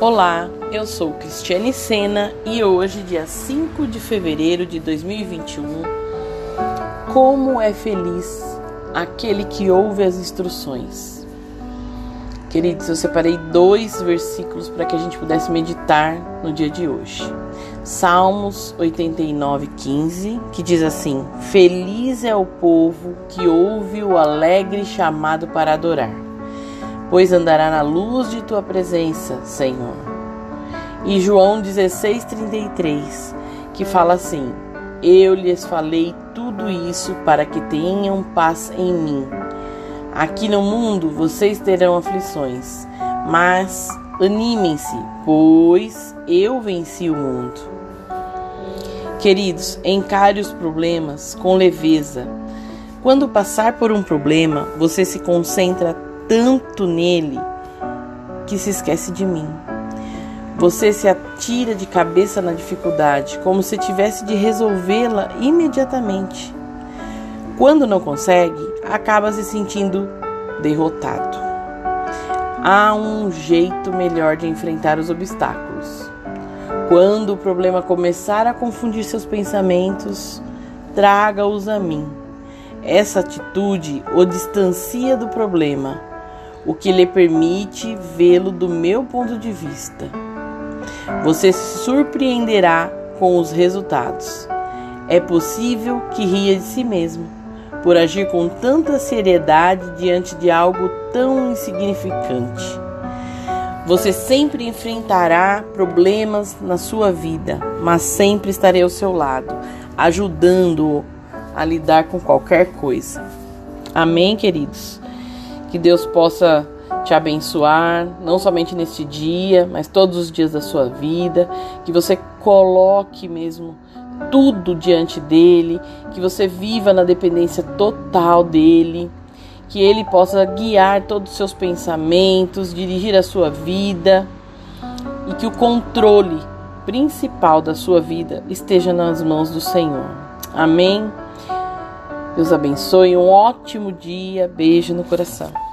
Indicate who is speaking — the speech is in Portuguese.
Speaker 1: Olá, eu sou Cristiane Sena e hoje, dia 5 de fevereiro de 2021, como é feliz aquele que ouve as instruções. Queridos, eu separei dois versículos para que a gente pudesse meditar no dia de hoje. Salmos 89, 15, que diz assim: Feliz é o povo que ouve o alegre chamado para adorar pois andará na luz de tua presença, Senhor. E João 16:33, que fala assim: Eu lhes falei tudo isso para que tenham paz em mim. Aqui no mundo vocês terão aflições, mas animem-se, pois eu venci o mundo. Queridos, encare os problemas com leveza. Quando passar por um problema, você se concentra tanto nele que se esquece de mim. Você se atira de cabeça na dificuldade, como se tivesse de resolvê-la imediatamente. Quando não consegue, acaba se sentindo derrotado. Há um jeito melhor de enfrentar os obstáculos. Quando o problema começar a confundir seus pensamentos, traga-os a mim. Essa atitude o distancia do problema o que lhe permite vê-lo do meu ponto de vista. Você se surpreenderá com os resultados. É possível que ria de si mesmo por agir com tanta seriedade diante de algo tão insignificante. Você sempre enfrentará problemas na sua vida, mas sempre estarei ao seu lado, ajudando-o a lidar com qualquer coisa. Amém, queridos? Que Deus possa te abençoar, não somente neste dia, mas todos os dias da sua vida. Que você coloque mesmo tudo diante dele, que você viva na dependência total dele, que ele possa guiar todos os seus pensamentos, dirigir a sua vida e que o controle principal da sua vida esteja nas mãos do Senhor. Amém. Deus abençoe, um ótimo dia, beijo no coração.